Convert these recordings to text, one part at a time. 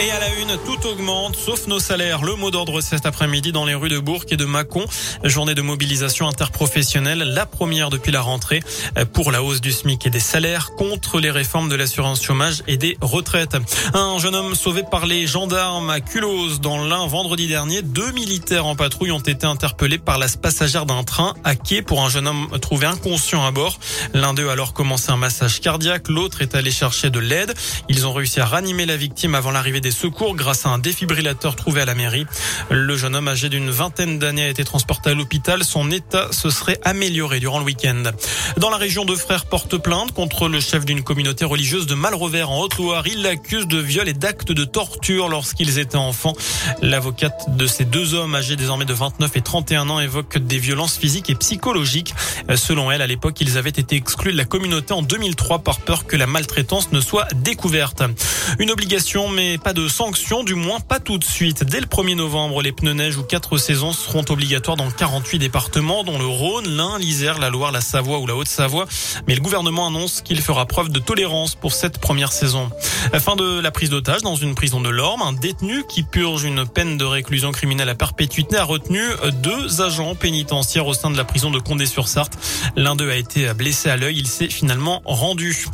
Et à la une, tout augmente, sauf nos salaires. Le mot d'ordre cet après-midi dans les rues de Bourg et de Mâcon. Journée de mobilisation interprofessionnelle, la première depuis la rentrée, pour la hausse du SMIC et des salaires, contre les réformes de l'assurance chômage et des retraites. Un jeune homme sauvé par les gendarmes à Culose dans l'un vendredi dernier. Deux militaires en patrouille ont été interpellés par la passagère d'un train à quai pour un jeune homme trouvé inconscient à bord. L'un d'eux a alors commencé un massage cardiaque, l'autre est allé chercher de l'aide. Ils ont réussi à ranimer la victime avant l'arrivée des secours grâce à un défibrillateur trouvé à la mairie. Le jeune homme âgé d'une vingtaine d'années a été transporté à l'hôpital. Son état se serait amélioré durant le week-end. Dans la région, deux frères portent plainte contre le chef d'une communauté religieuse de Malrevers en Haute-Loire. Il l'accuse de viol et d'actes de torture lorsqu'ils étaient enfants. L'avocate de ces deux hommes âgés désormais de 29 et 31 ans évoque des violences physiques et psychologiques. Selon elle, à l'époque, ils avaient été exclus de la communauté en 2003 par peur que la maltraitance ne soit découverte. Une obligation, mais pas de sanctions, du moins pas tout de suite. Dès le 1er novembre, les pneus neige ou quatre saisons seront obligatoires dans 48 départements, dont le Rhône, l'Ain, l'Isère, la Loire, la Savoie ou la Haute-Savoie. Mais le gouvernement annonce qu'il fera preuve de tolérance pour cette première saison. Fin de la prise d'otage dans une prison de l'Orme. Un détenu qui purge une peine de réclusion criminelle à perpétuité a retenu deux agents pénitentiaires au sein de la prison de Condé-sur-Sarthe. L'un d'eux a été blessé à l'œil. Il s'est finalement rendu.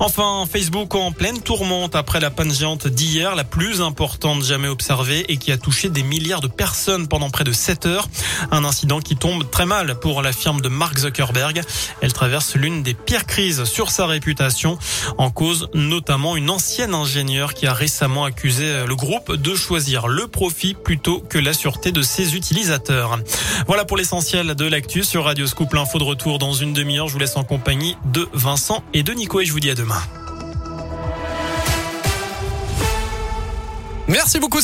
Enfin, Facebook en pleine tourmente après la panne géante d'hier, plus importante jamais observée et qui a touché des milliards de personnes pendant près de 7 heures. Un incident qui tombe très mal pour la firme de Mark Zuckerberg. Elle traverse l'une des pires crises sur sa réputation. En cause notamment une ancienne ingénieure qui a récemment accusé le groupe de choisir le profit plutôt que la sûreté de ses utilisateurs. Voilà pour l'essentiel de l'actu sur Radio Scoop. L'info de retour dans une demi-heure. Je vous laisse en compagnie de Vincent et de Nico et je vous dis à demain. Merci beaucoup.